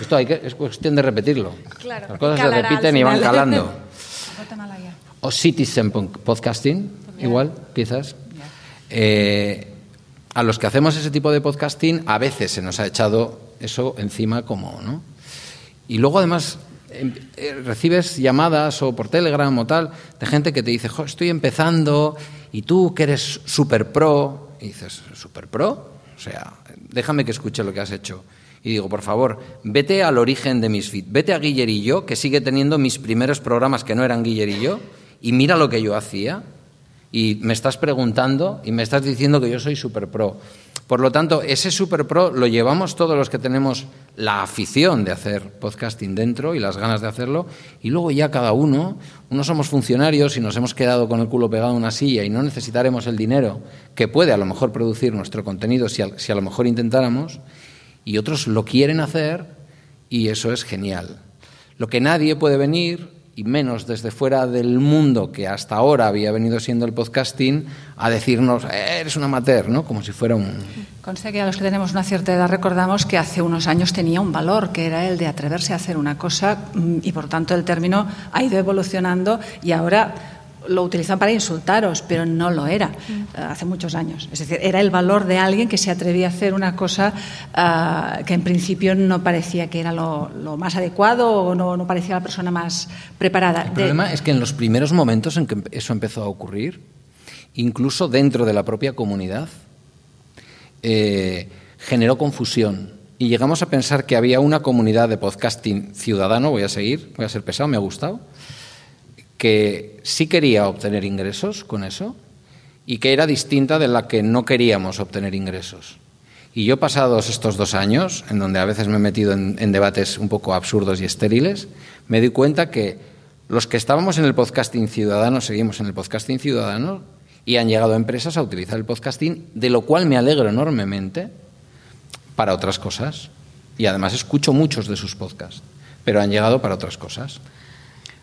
esto hay que, es cuestión de repetirlo. Las cosas se repiten y van calando. (laughs) o citizen podcasting, igual, quizás. Eh, a los que hacemos ese tipo de podcasting, a veces se nos ha echado eso encima como, ¿no? Y luego además em, eh, recibes llamadas o por Telegram o tal de gente que te dice, estoy empezando y tú que eres super pro, y dices, super pro, o sea, déjame que escuche lo que has hecho y digo, por favor, vete al origen de mis feed, vete a Guillerillo, que sigue teniendo mis primeros programas que no eran Guillerillo, y mira lo que yo hacía, y me estás preguntando y me estás diciendo que yo soy super pro. Por lo tanto, ese super pro lo llevamos todos los que tenemos la afición de hacer podcasting dentro y las ganas de hacerlo, y luego ya cada uno, unos somos funcionarios y nos hemos quedado con el culo pegado a una silla y no necesitaremos el dinero que puede a lo mejor producir nuestro contenido si a lo mejor intentáramos, y otros lo quieren hacer y eso es genial. Lo que nadie puede venir, y menos desde fuera del mundo que hasta ahora había venido siendo el podcasting, a decirnos, eh, eres un amateur, ¿no? Como si fuera un... Conste que a los que tenemos una cierta edad recordamos que hace unos años tenía un valor, que era el de atreverse a hacer una cosa, mm, y por tanto el término ha ido evolucionando y ahora lo utilizan para insultaros, pero no lo era uh, hace muchos años. Es decir, era el valor de alguien que se atrevía a hacer una cosa uh, que en principio no parecía que era lo, lo más adecuado o no, no, parecía la persona más preparada. El problema de... es que en los primeros momentos en que eso empezó a ocurrir, incluso dentro de la propia comunidad, eh, generó confusión. Y llegamos a pensar que había una comunidad de podcasting ciudadano, voy a seguir, voy a ser pesado, me ha gustado, que sí quería obtener ingresos con eso y que era distinta de la que no queríamos obtener ingresos. Y yo pasados estos dos años, en donde a veces me he metido en, debates un poco absurdos y estériles, me di cuenta que los que estábamos en el podcasting ciudadano, seguimos en el podcasting ciudadano, y han llegado empresas a utilizar el podcasting, de lo cual me alegro enormemente para otras cosas. Y además escucho muchos de sus podcasts, pero han llegado para otras cosas.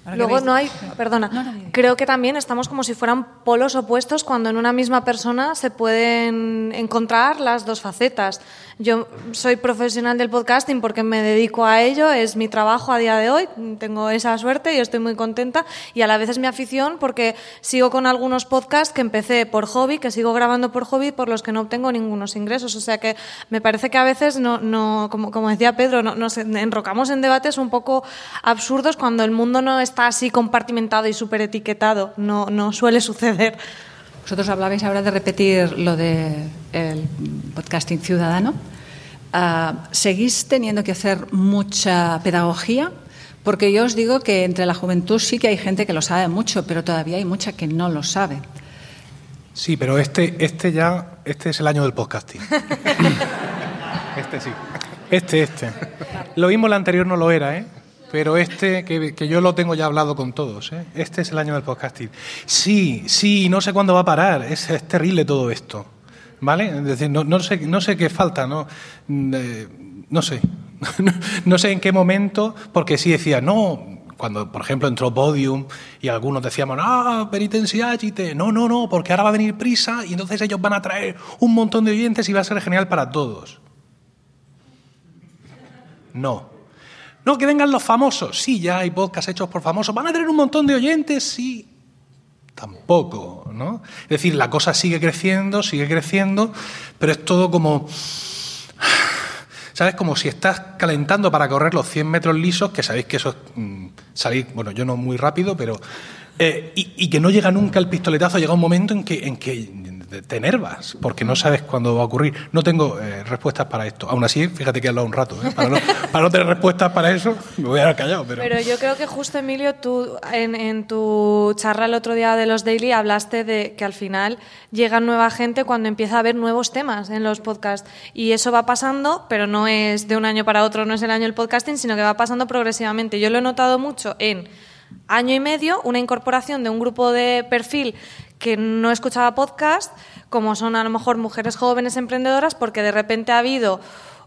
Luego no hay, perdona, no, no, creo que también estamos como si fueran polos opuestos cuando en una misma persona se pueden encontrar las dos facetas. Yo soy profesional del podcasting porque me dedico a ello, es mi trabajo a día de hoy, tengo esa suerte y estoy muy contenta y a la vez es mi afición porque sigo con algunos podcasts que empecé por hobby, que sigo grabando por hobby por los que no obtengo ningunos ingresos. O sea que me parece que a veces, no, no como, como decía Pedro, no, nos enrocamos en debates un poco absurdos cuando el mundo no está así compartimentado y súper etiquetado, no, no suele suceder. Vosotros hablabais ahora de repetir lo del de podcasting ciudadano. Uh, ¿Seguís teniendo que hacer mucha pedagogía? Porque yo os digo que entre la juventud sí que hay gente que lo sabe mucho, pero todavía hay mucha que no lo sabe. Sí, pero este, este ya, este es el año del podcasting. (laughs) este sí. Este, este. Lo mismo el anterior no lo era, ¿eh? Pero este, que, yo lo tengo ya hablado con todos, ¿eh? este es el año del podcasting. Sí, sí, no sé cuándo va a parar, es, terrible todo esto. ¿Vale? No, sé, no sé qué falta, no, eh, no sé. (laughs) no sé en qué momento, porque sí decía, no, cuando, por ejemplo, entró Podium y algunos decíamos, ah, penitenciagite, no, no, no, porque ahora va a venir prisa y entonces ellos van a traer un montón de oyentes y va a ser genial para todos. No, no, que vengan los famosos. Sí, ya hay podcasts hechos por famosos. ¿Van a tener un montón de oyentes? Sí. Tampoco, ¿no? Es decir, la cosa sigue creciendo, sigue creciendo, pero es todo como... ¿Sabes? Como si estás calentando para correr los 100 metros lisos, que sabéis que eso es mmm, salir, bueno, yo no muy rápido, pero... Eh, y, y, que no llega nunca el pistoletazo, llega un momento en que, en que te enervas, porque no sabes cuándo va a ocurrir. No tengo eh, respuestas para esto. Aún así, fíjate que he hablado un rato. ¿eh? Para, no, (laughs) para, no, tener respuestas para eso, me voy a quedar callado. Pero, pero yo creo que justo, Emilio, tú en, en, tu charla el otro día de los Daily hablaste de que al final llega nueva gente cuando empieza a haber nuevos temas en los podcasts. Y eso va pasando, pero no es de un año para otro, no es el año del podcasting, sino que va pasando progresivamente. Yo lo he notado mucho en año y medio, una incorporación de un grupo de perfil que no escuchaba podcast, como son a lo mejor mujeres jóvenes emprendedoras, porque de repente ha habido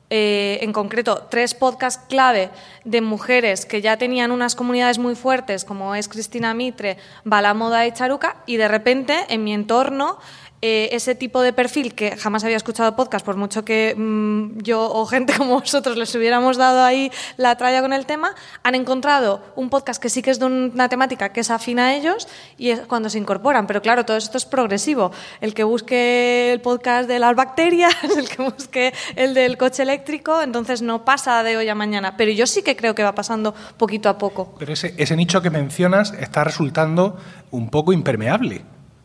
eh, en concreto tres podcasts clave de mujeres que ya tenían unas comunidades muy fuertes, como es Cristina Mitre, Balamoda y Charuca, y de repente en mi entorno eh, ese tipo de perfil que jamás había escuchado podcast, por mucho que mmm, yo o gente (laughs) como vosotros les hubiéramos dado ahí la tralla con el tema, han encontrado un podcast que sí que es de una temática que es afín a ellos y es cuando se incorporan. Pero claro, todo esto es progresivo. El que busque el podcast de las bacterias, (laughs) el que busque el del coche eléctrico, entonces no pasa de hoy a mañana. Pero yo sí que creo que va pasando poquito a poco. Pero ese, ese nicho que mencionas está resultando un poco impermeable.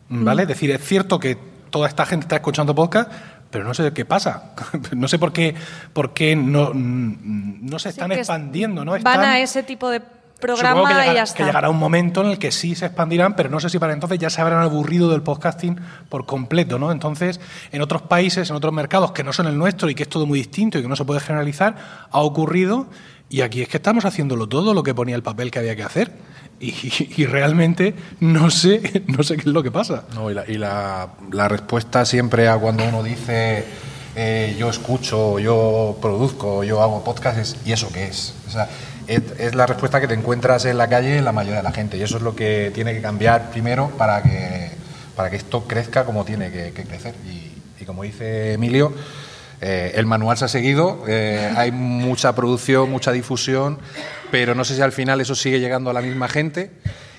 ¿Vale? Mm. Es decir, es cierto que toda esta gente está escuchando podcast, pero no sé qué pasa. (laughs) No sé por qué, por qué no, no se están sí, expandiendo. ¿no? Están, van a ese tipo de programa que y ya está. Que llegará un momento en el que sí se expandirán, pero no sé si para entonces ya se habrán aburrido del podcasting por completo. ¿no? Entonces, en otros países, en otros mercados que no son el nuestro y que es todo muy distinto y que no se puede generalizar, ha ocurrido. Y aquí es que estamos haciéndolo todo lo que ponía el papel que había que hacer. Y, y, realmente no sé, no sé qué es lo que pasa. No, y la, y la, la respuesta siempre a cuando uno dice eh, yo escucho, yo produzco, yo hago podcast es ¿y eso qué es? O sea, es, es, la respuesta que te encuentras en la calle la mayoría de la gente y eso es lo que tiene que cambiar primero para que, para que esto crezca como tiene que, que crecer. Y, y, como dice Emilio, eh, el manual se ha seguido, eh, hay mucha producción, mucha difusión, pero no sé si al final eso sigue llegando a la misma gente.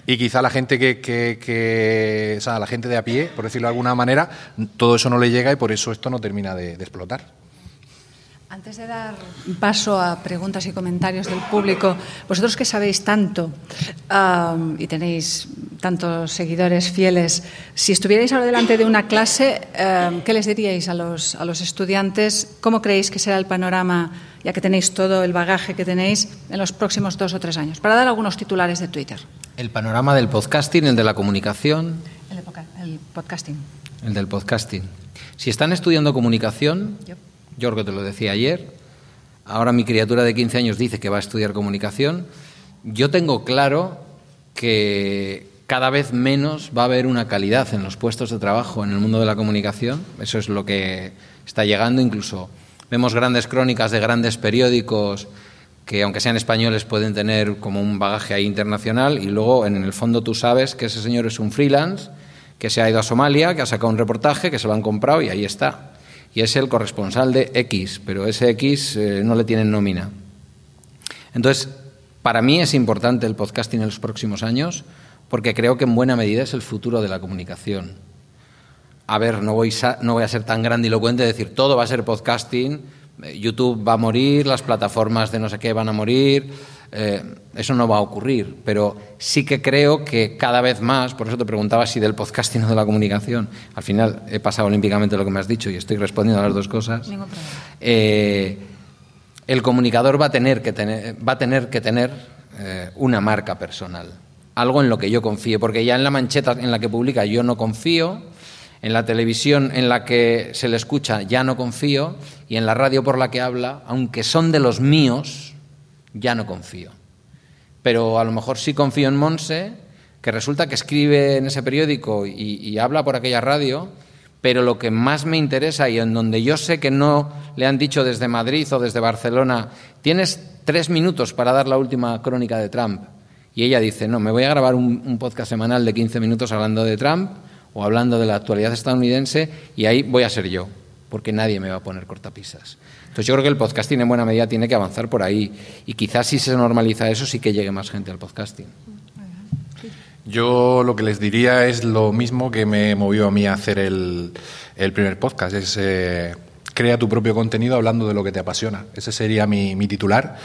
y quizá la gente que, o sea, la gente de a pie, por decirlo de alguna manera, todo eso no le llega y por eso esto no termina de explotar. Antes de dar paso a preguntas y comentarios del público, vosotros que sabéis tanto y tenéis tantos seguidores fieles, si estuvierais ahora delante de una clase, ¿qué les diríais a los, a los estudiantes? ¿Cómo creéis que será el panorama, ya que tenéis todo el bagaje que tenéis, en los próximos dos o tres años? Para dar algunos titulares de Twitter. El panorama del podcasting, el de la comunicación. El, el podcasting. El del podcasting. Si están estudiando comunicación. Yo creo que te lo decía ayer. Ahora mi criatura de 15 años dice que va a estudiar comunicación. Yo tengo claro que cada vez menos va a haber una calidad en los puestos de trabajo en el mundo de la comunicación. Eso es lo que está llegando. Incluso vemos grandes crónicas de grandes periódicos que, aunque sean españoles, pueden tener como un bagaje ahí internacional. Y luego, en el fondo, tú sabes que ese señor es un freelance, que se ha ido a Somalia, que ha sacado un reportaje, que se lo han comprado y ahí está y es el corresponsal de X, pero ese X eh, no le tienen nómina. Entonces, para mí es importante el podcasting en los próximos años porque creo que en buena medida es el futuro de la comunicación. A ver, no voy, a, no voy a ser tan grandilocuente de decir todo va a ser podcasting, eh, YouTube va a morir, las plataformas de no sé qué van a morir, eh, eso no va a ocurrir, pero sí que creo que cada vez más, por eso te preguntaba si del podcasting o de la comunicación, al final he pasado olímpicamente lo que me has dicho y estoy respondiendo a las dos cosas. Eh, el comunicador va a tener que tener, va a tener, que tener eh, una marca personal, algo en lo que yo confíe, porque ya en la mancheta en la que publica yo no confío, en la televisión en la que se le escucha ya no confío y en la radio por la que habla, aunque son de los míos, ya no confío. Pero a lo mejor sí confío en Monse, que resulta que escribe en ese periódico y, habla por aquella radio, pero lo que más me interesa y en donde yo sé que no le han dicho desde Madrid o desde Barcelona, tienes tres minutos para dar la última crónica de Trump. Y ella dice, no, me voy a grabar un, podcast semanal de 15 minutos hablando de Trump o hablando de la actualidad estadounidense y ahí voy a ser yo, porque nadie me va a poner cortapisas. Entonces yo creo que el podcasting en buena medida tiene que avanzar por ahí y quizás si se normaliza eso sí que llegue más gente al podcasting. Yo lo que les diría es lo mismo que me movió a mí a hacer el, primer podcast, es eh, crea tu propio contenido hablando de lo que te apasiona. Ese sería mi, mi titular.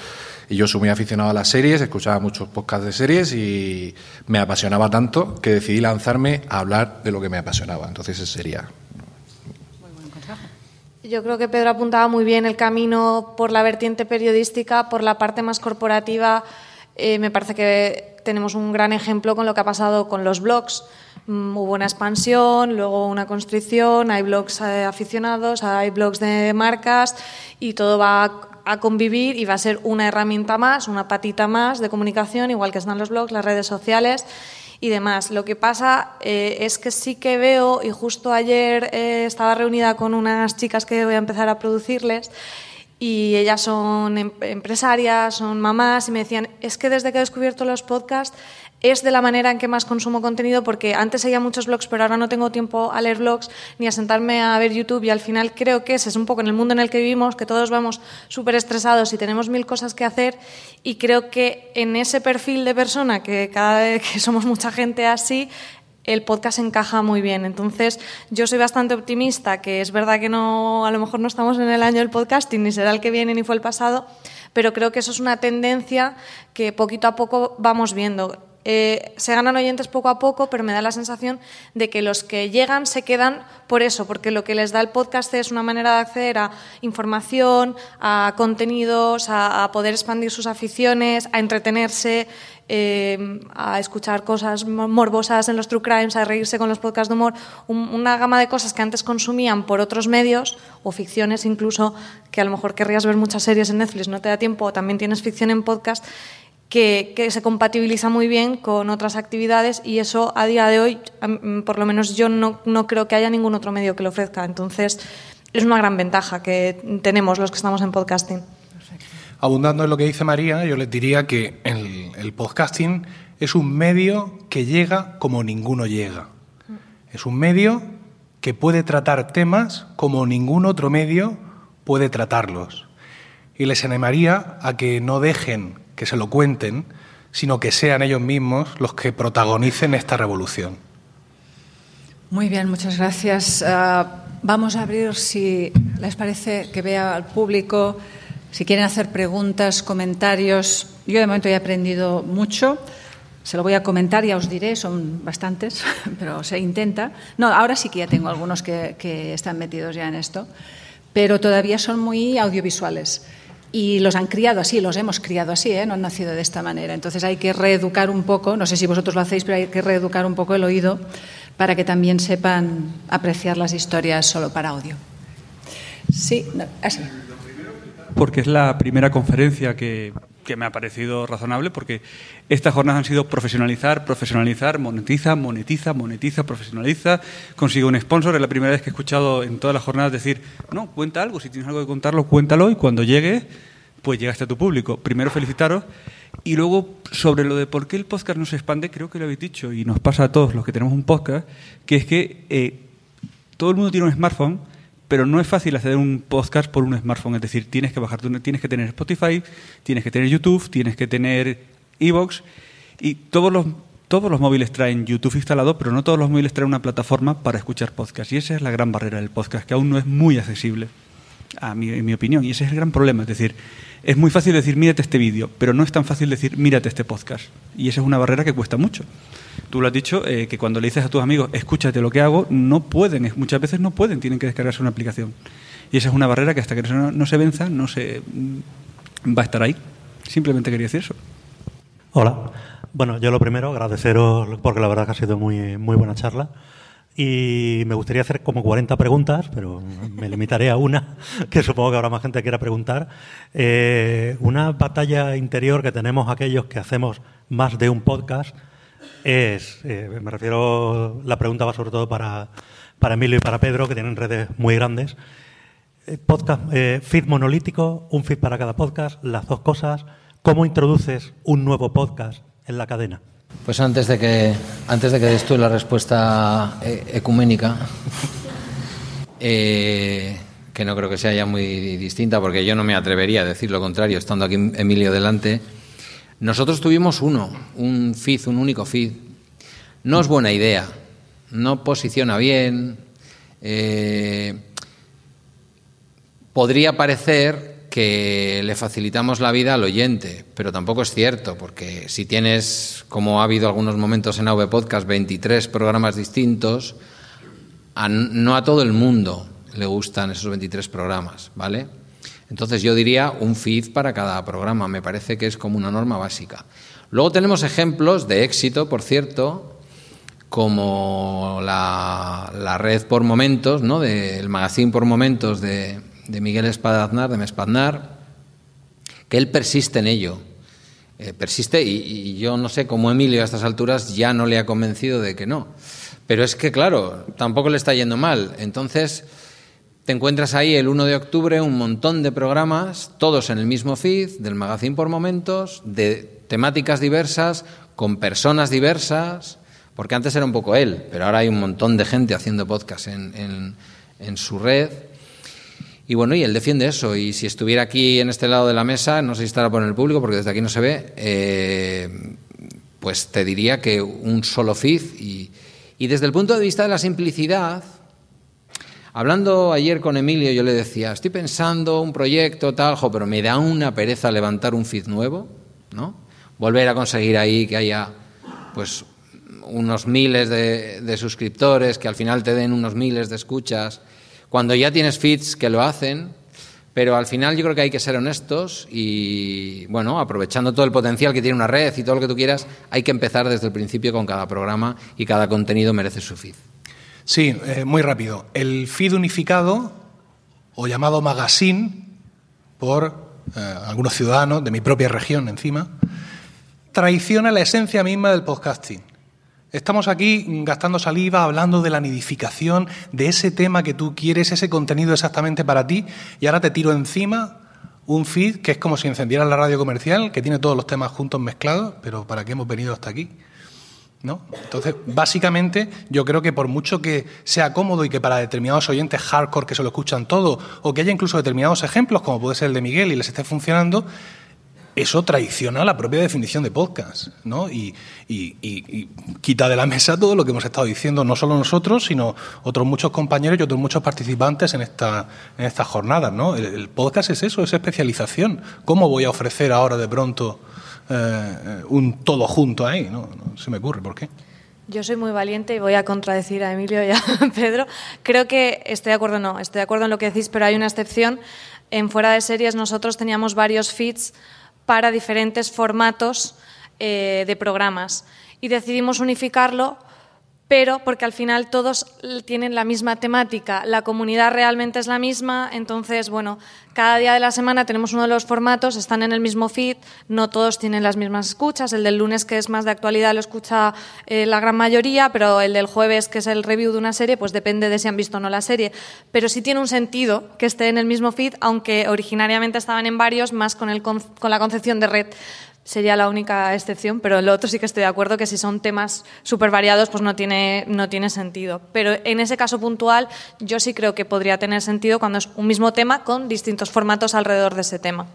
Y yo soy muy aficionado a las series, escuchaba muchos podcasts de series y me apasionaba tanto que decidí lanzarme a hablar de lo que me apasionaba. Entonces ese sería yo creo que Pedro apuntaba muy bien el camino por la vertiente periodística, por la parte más corporativa. Eh, me parece que tenemos un gran ejemplo con lo que ha pasado con los blogs. Mm, hubo una expansión, luego una constricción, hay blogs eh, aficionados, hay blogs de marcas y todo va a convivir y va a ser una herramienta más, una patita más de comunicación, igual que están los blogs, las redes sociales y demás. Lo que pasa eh, es que sí que veo, y justo ayer eh, estaba reunida con unas chicas que voy a empezar a producirles, y ellas son em-, empresarias, son mamás, y me decían, es que desde que he descubierto los podcasts es de la manera en que más consumo contenido porque antes seguía muchos blogs, pero ahora no tengo tiempo a leer blogs ni a sentarme a ver YouTube y al final creo que ese es un poco en el mundo en el que vivimos, que todos vamos súper estresados y tenemos mil cosas que hacer y creo que en ese perfil de persona, que cada vez que somos mucha gente así, el podcast encaja muy bien. Entonces, yo soy bastante optimista, que es verdad que no, a lo mejor no estamos en el año del podcasting, ni será el que viene, ni fue el pasado, pero creo que eso es una tendencia que poquito a poco vamos viendo. Eh, se ganan oyentes poco a poco, pero me da la sensación de que los que llegan se quedan por eso, porque lo que les da el podcast es una manera de acceder a información, a contenidos, a, poder expandir sus aficiones, a entretenerse, eh, a escuchar cosas morbosas en los true crimes, a reírse con los podcasts de humor, una gama de cosas que antes consumían por otros medios o ficciones incluso, que a lo mejor querrías ver muchas series en Netflix, no te da tiempo, o también tienes ficción en podcast que, se compatibiliza muy bien con otras actividades y eso a día de hoy, por lo menos yo no, no creo que haya ningún otro medio que lo ofrezca. Entonces, es una gran ventaja que tenemos los que estamos en podcasting. Abundando en lo que dice María, yo les diría que el, el podcasting es un medio que llega como ninguno llega. Es un medio que puede tratar temas como ningún otro medio puede tratarlos. Y les animaría a que no dejen que se lo cuenten, sino que sean ellos mismos los que protagonicen esta revolución. Muy bien, muchas gracias. Ah, vamos a abrir, si les parece, que vea al público, si quieren hacer preguntas, comentarios. Yo de momento he aprendido mucho. Se lo voy a comentar, ya os diré, son bastantes, (laughs) pero se intenta. No, ahora sí que ya tengo algunos que, que están metidos ya en esto, pero todavía son muy audiovisuales. Y los han criado así, los hemos criado así, ¿eh? no han nacido de esta manera. Entonces hay que reeducar un poco, no sé si vosotros lo hacéis, pero hay que reeducar un poco el oído para que también sepan apreciar las historias solo para audio. Sí, así. Porque es la primera conferencia que, que me ha parecido razonable, porque estas jornadas han sido profesionalizar, profesionalizar, monetiza, monetiza, monetiza, profesionaliza, consigue un sponsor. Es la primera vez que he escuchado en todas las jornadas decir, no, cuenta algo, si tienes algo que contarlo, cuéntalo y cuando llegue, pues llegaste a tu público. Primero felicitaros y luego, sobre lo de por qué el podcast no se expande, creo que lo habéis dicho y nos pasa a todos los que tenemos un podcast, que es que eh, todo el mundo tiene un smartphone, pero no es fácil hacer un podcast por un smartphone. Es decir, tienes que bajar, tienes que tener Spotify, tienes que tener YouTube, tienes que tener Evox y todos los todos los móviles traen YouTube instalado, pero no todos los móviles traen una plataforma para escuchar podcast. Y esa es la gran barrera del podcast, que aún no es muy accesible, a mi, en mi opinión. Y ese es el gran problema. Es decir, es muy fácil decir, mírate este vídeo, pero no es tan fácil decir, mírate este podcast. Y esa es una barrera que cuesta mucho. Tú lo has dicho, eh, que cuando le dices a tus amigos, escúchate lo que hago, no pueden, muchas veces no pueden, tienen que descargarse una aplicación. Y esa es una barrera que hasta que no, no se venza, no se mm, va a estar ahí. Simplemente quería decir eso. Hola. Bueno, yo lo primero, agradeceros, porque la verdad que ha sido muy, muy buena charla. Y me gustaría hacer como 40 preguntas, pero me limitaré a una, (laughs) que supongo que habrá más gente que quiera preguntar. Eh, una batalla interior que tenemos aquellos que hacemos más de un podcast es, eh, me refiero, la pregunta va sobre todo para, para Emilio y para Pedro, que tienen redes muy grandes. Eh, podcast, feed monolítico, un feed para cada podcast, las dos cosas. ¿Cómo introduces un nuevo podcast en la cadena? Pues antes de que, antes de que des tú la respuesta eh, ecuménica, (laughs) eh, que no creo que sea ya muy distinta, porque yo no me atrevería a decir lo contrario, estando aquí Emilio delante, nosotros tuvimos uno, un feed, un único feed. No es buena idea, no posiciona bien. Eh, podría parecer que le facilitamos la vida al oyente, pero tampoco es cierto, porque si tienes, como ha habido algunos momentos en AV Podcast, 23 programas distintos, no a todo el mundo le gustan esos 23 programas, ¿vale? Entonces yo diría un feed para cada programa, me parece que es como una norma básica. Luego tenemos ejemplos de éxito, por cierto, como la, red por momentos, ¿no? del magazine por momentos de, de Miguel Espadaznar, de Mespadnar, que él persiste en ello. Eh, persiste y, yo no sé cómo Emilio a estas alturas ya no le ha convencido de que no. Pero es que, claro, tampoco le está yendo mal. Entonces, te encuentras ahí el 1 de octubre un montón de programas, todos en el mismo feed, del magazine por momentos, de temáticas diversas, con personas diversas, porque antes era un poco él, pero ahora hay un montón de gente haciendo podcast en, en su red. Y bueno, y él defiende eso. Y si estuviera aquí en este lado de la mesa, no sé si estará por el público, porque desde aquí no se ve, eh, pues te diría que un solo feed. Y, y desde el punto de vista de la simplicidad, hablando ayer con Emilio, yo le decía, estoy pensando un proyecto, tal, pero me da una pereza levantar un feed nuevo, ¿no? Volver a conseguir ahí que haya, pues, unos miles de, de suscriptores, que al final te den unos miles de escuchas cuando ya tienes feeds que lo hacen, pero al final yo creo que hay que ser honestos y, bueno, aprovechando todo el potencial que tiene una red y todo lo que tú quieras, hay que empezar desde el principio con cada programa y cada contenido merece su feed. Sí, eh, muy rápido. El feed unificado, o llamado magazine, por eh, algunos ciudadanos de mi propia región encima, traiciona la esencia misma del podcasting. Estamos aquí gastando saliva, hablando de la nidificación, de ese tema que tú quieres, ese contenido exactamente para ti, y ahora te tiro encima un feed que es como si encendieras la radio comercial, que tiene todos los temas juntos mezclados, pero ¿para qué hemos venido hasta aquí? ¿No? Entonces, básicamente, yo creo que por mucho que sea cómodo y que para determinados oyentes hardcore que se lo escuchan todo, o que haya incluso determinados ejemplos, como puede ser el de Miguel, y les esté funcionando, eso traiciona la propia definición de podcast, ¿no? Y, quita de la mesa todo lo que hemos estado diciendo, no solo nosotros, sino otros muchos compañeros y otros muchos participantes en, esta, en estas jornadas, ¿no? El, podcast es eso, es especialización. ¿Cómo voy a ofrecer ahora de pronto eh, un todo junto ahí? No, se me ocurre, ¿por qué? Yo soy muy valiente y voy a contradecir a Emilio y a (laughs) Pedro. Creo que estoy de acuerdo, no, estoy de acuerdo en lo que decís, pero hay una excepción. En Fuera de Series nosotros teníamos varios feeds para diferentes formatos eh, de programas y decidimos unificarlo pero porque al final todos tienen la misma temática, la comunidad realmente es la misma, entonces, bueno, cada día de la semana tenemos uno de los formatos, están en el mismo feed, no todos tienen las mismas escuchas, el del lunes que es más de actualidad lo escucha eh, la gran mayoría, pero el del jueves que es el review de una serie, pues depende de si han visto o no la serie, pero sí tiene un sentido que esté en el mismo feed, aunque originariamente estaban en varios, más con, el, con la concepción de red sería la única excepción, pero lo otro sí que estoy de acuerdo que si son temas súper variados, pues no tiene, no tiene sentido. Pero en ese caso puntual, yo sí creo que podría tener sentido cuando es un mismo tema con distintos formatos alrededor de ese tema.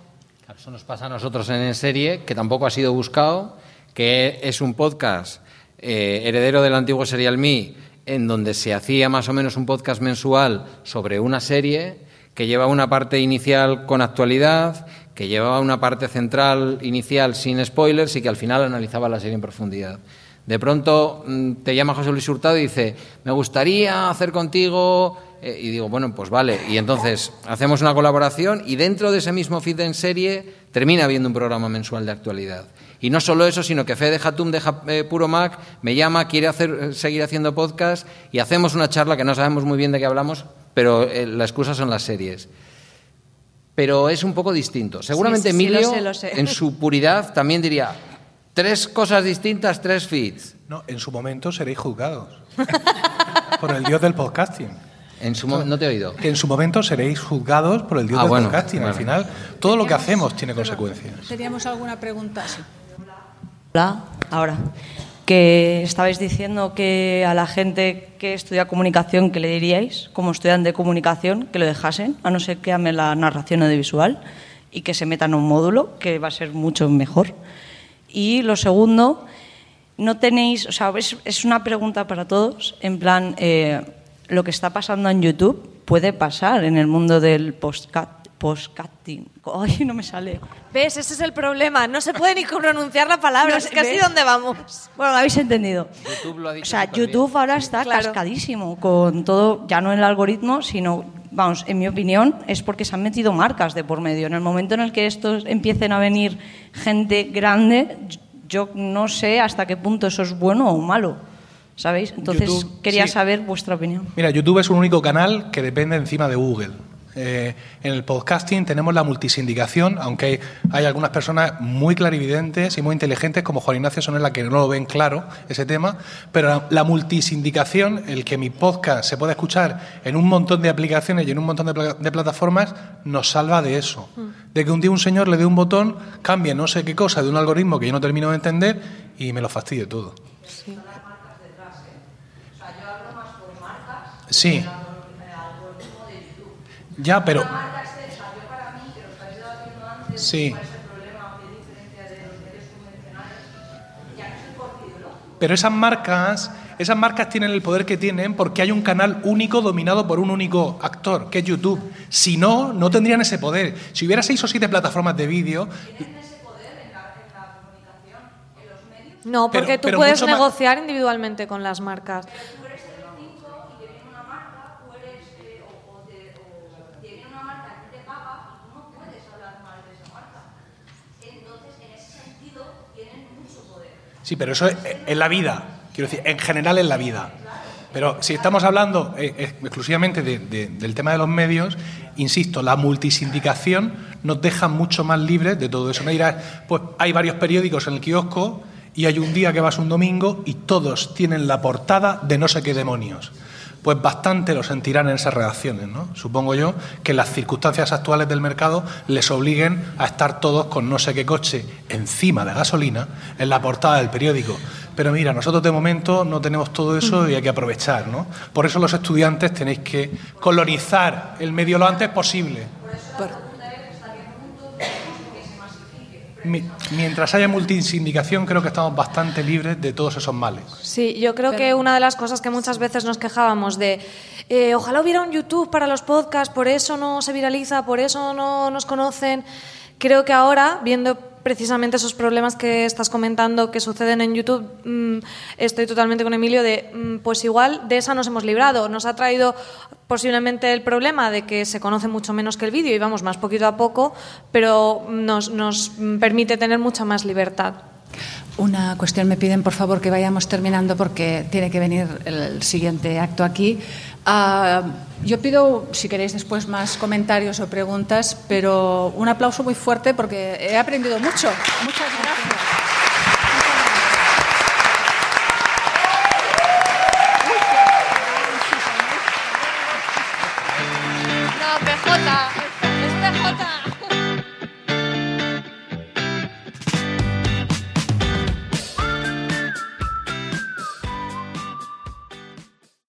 Eso nos pasa a nosotros en Serie, que tampoco ha sido buscado, que es un podcast eh, heredero del antiguo Serial Me, en donde se hacía más o menos un podcast mensual sobre una serie que lleva una parte inicial con actualidad, que llevaba una parte central inicial sin spoilers y que al final analizaba la serie en profundidad. De pronto mm, te llama José Luis Hurtado y dice, me gustaría hacer contigo, eh", y digo, bueno, pues vale. Y entonces hacemos una colaboración y dentro de ese mismo feed en serie termina habiendo un programa mensual de actualidad. Y no solo eso, sino que Fede Hatum de eh, Puro Mac me llama, quiere hacer, eh, seguir haciendo podcast y hacemos una charla que no sabemos muy bien de qué hablamos, pero la excusa son las series pero es un poco distinto. Seguramente Emilio, en su puridad, también diría tres cosas distintas, tres feeds. No, en su momento seréis juzgados (laughs) por el dios del podcasting. En su no te he oído. Que en su momento seréis juzgados por el dios ah, del podcasting. Al final, todo lo que hacemos tiene consecuencias. ¿Teníamos alguna pregunta? Sí. Hola, ahora que estabais diciendo que a la gente que estudia comunicación, que le diríais, como estudian de comunicación, que lo dejasen, a no ser que ame la narración audiovisual y que se metan en un módulo, que va a ser mucho mejor. Y lo segundo, no tenéis, o sea, es, una pregunta para todos, en plan, eh, lo que está pasando en YouTube puede pasar en el mundo del podcast Postcasting. Ay, no me sale. ¿Ves? Ese es el problema. No se puede ni pronunciar la palabra. es casi donde vamos. Bueno, lo habéis entendido. YouTube lo ha dicho o sea, YouTube ahora está cascadísimo con todo, ya no el algoritmo, sino, vamos, en mi opinión, es porque se han metido marcas de por medio. En el momento en el que estos empiecen a venir gente grande, yo no sé hasta qué punto eso es bueno o malo. ¿Sabéis? Entonces quería saber vuestra opinión. Mira, YouTube es un único canal que depende encima de Google. Eh, en el podcasting tenemos la multisindicación, aunque hay algunas personas muy clarividentes y muy inteligentes, como Juan Ignacio son la que no lo ven claro ese tema, pero la, multisindicación, el que mi podcast se pueda escuchar en un montón de aplicaciones y en un montón de, plataformas, nos salva de eso. Mm. De que un día un señor le dé un botón, cambie no sé qué cosa de un algoritmo que yo no termino de entender y me lo fastidie todo. Sí. Sí. Ya, pero... Sí. Pero esas marcas, esas marcas tienen el poder que tienen porque hay un canal único dominado por un único actor, que es YouTube. Si no, no tendrían ese poder. Si hubiera seis o siete plataformas de vídeo. No, porque tú puedes negociar individualmente con las marcas. Sí, pero eso es en la vida, quiero decir, en general en la vida. Pero si estamos hablando eh, exclusivamente del tema de los medios, insisto, la multisindicación nos deja mucho más libres de todo eso. Me dirás, pues hay varios periódicos en el kiosco y hay un día que vas un domingo y todos tienen la portada de no sé qué demonios pues bastante lo sentirán en esas redacciones. ¿no? Supongo yo que las circunstancias actuales del mercado les obliguen a estar todos con no sé qué coche encima de gasolina en la portada del periódico. Pero mira, nosotros de momento no tenemos todo eso y hay que aprovechar. ¿no? Por eso los estudiantes tenéis que colonizar el medio lo antes posible. Mientras haya multisindicación, creo que estamos bastante libres de todos esos males. Sí, yo creo que una de las cosas que muchas veces nos quejábamos de eh, ojalá hubiera un YouTube para los podcasts, por eso no se viraliza, por eso no nos conocen. Creo que ahora, viendo precisamente esos problemas que estás comentando que suceden en YouTube, mm, estoy totalmente con Emilio de, mm, pues igual de esa nos hemos librado. Nos ha traído posiblemente el problema de que se conoce mucho menos que el vídeo y vamos más poquito a poco, pero nos, nos permite tener mucha más libertad. Una cuestión me piden, por favor, que vayamos terminando porque tiene que venir el siguiente acto aquí. Uh, yo pido, si queréis después, más comentarios o preguntas, pero un aplauso muy fuerte porque he aprendido mucho. Muchas gracias.